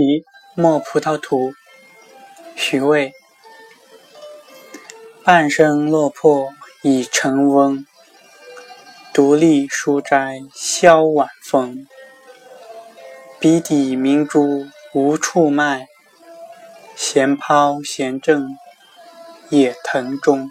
题莫葡萄图徐渭。半生落魄已成翁独立书斋萧晚风。笔底明珠无处卖闲抛闲掷野藤中